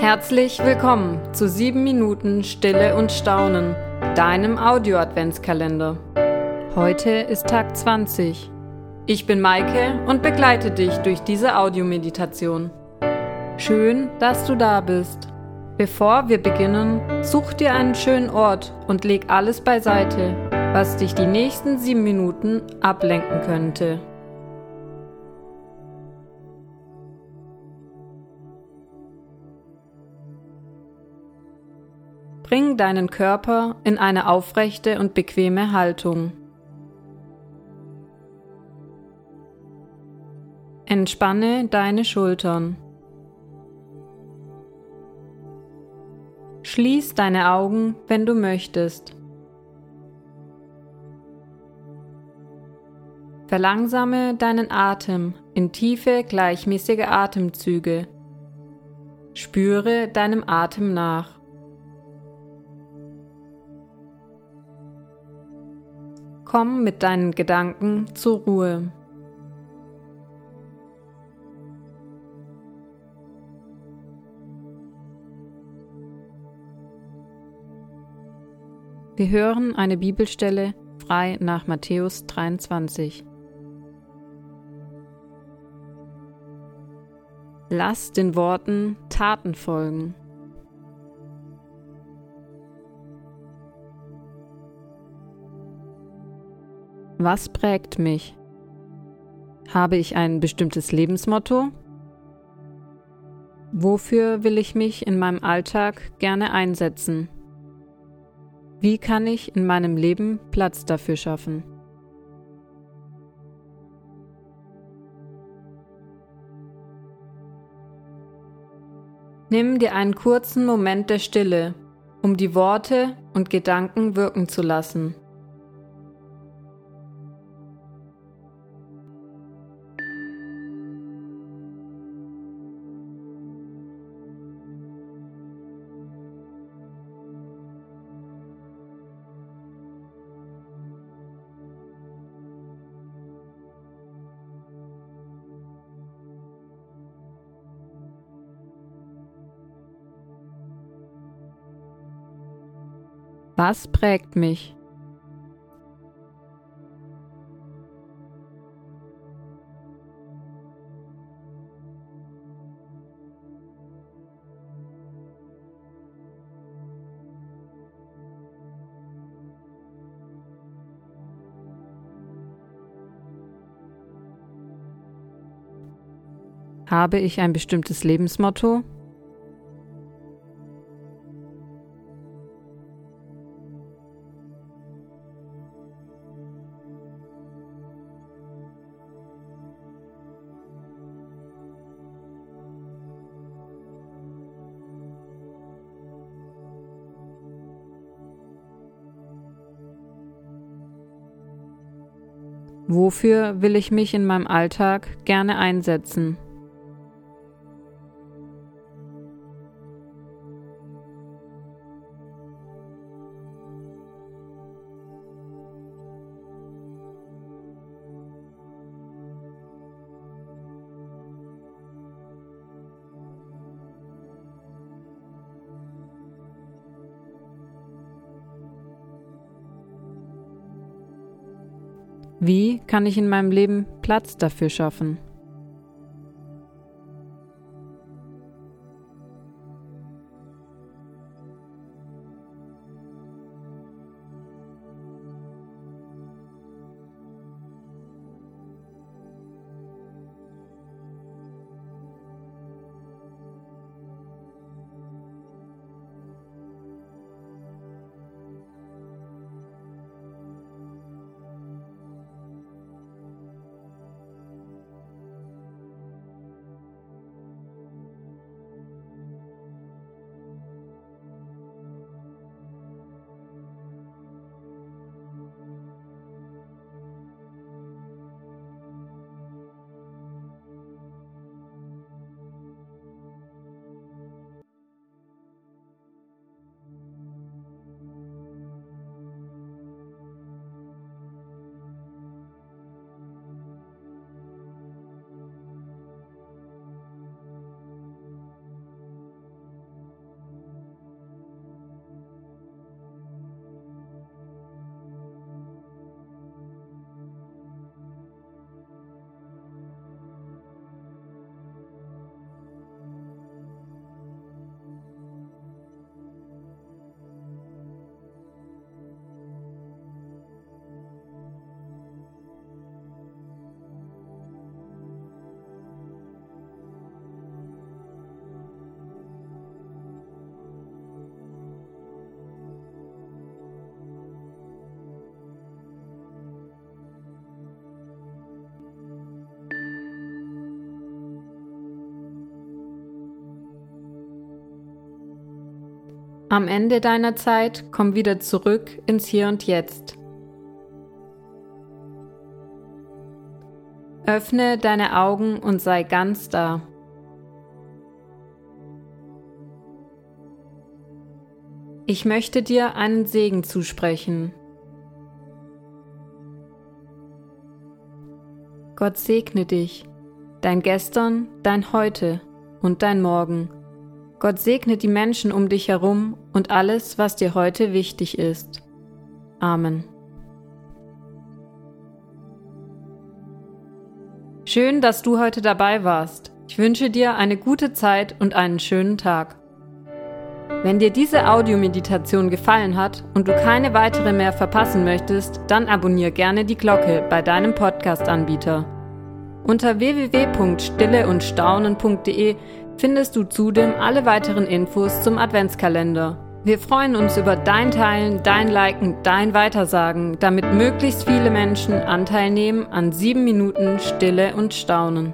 Herzlich willkommen zu 7 Minuten Stille und Staunen, deinem Audio-Adventskalender. Heute ist Tag 20. Ich bin Maike und begleite dich durch diese Audiomeditation. Schön, dass du da bist. Bevor wir beginnen, such dir einen schönen Ort und leg alles beiseite, was dich die nächsten 7 Minuten ablenken könnte. Deinen Körper in eine aufrechte und bequeme Haltung. Entspanne deine Schultern. Schließ deine Augen, wenn du möchtest. Verlangsame deinen Atem in tiefe, gleichmäßige Atemzüge. Spüre deinem Atem nach. Komm mit deinen Gedanken zur Ruhe. Wir hören eine Bibelstelle frei nach Matthäus 23. Lass den Worten Taten folgen. Was prägt mich? Habe ich ein bestimmtes Lebensmotto? Wofür will ich mich in meinem Alltag gerne einsetzen? Wie kann ich in meinem Leben Platz dafür schaffen? Nimm dir einen kurzen Moment der Stille, um die Worte und Gedanken wirken zu lassen. Was prägt mich? Habe ich ein bestimmtes Lebensmotto? Wofür will ich mich in meinem Alltag gerne einsetzen? Wie kann ich in meinem Leben Platz dafür schaffen? Am Ende deiner Zeit komm wieder zurück ins Hier und Jetzt. Öffne deine Augen und sei ganz da. Ich möchte dir einen Segen zusprechen. Gott segne dich, dein Gestern, dein Heute und dein Morgen Gott segne die Menschen um dich herum und alles, was dir heute wichtig ist. Amen. Schön, dass du heute dabei warst. Ich wünsche dir eine gute Zeit und einen schönen Tag. Wenn dir diese Audiomeditation gefallen hat und du keine weitere mehr verpassen möchtest, dann abonniere gerne die Glocke bei deinem Podcast-Anbieter. Unter www.stilleundstaunen.de findest du zudem alle weiteren Infos zum Adventskalender. Wir freuen uns über dein Teilen, dein Liken, dein Weitersagen, damit möglichst viele Menschen Anteil nehmen an sieben Minuten Stille und Staunen.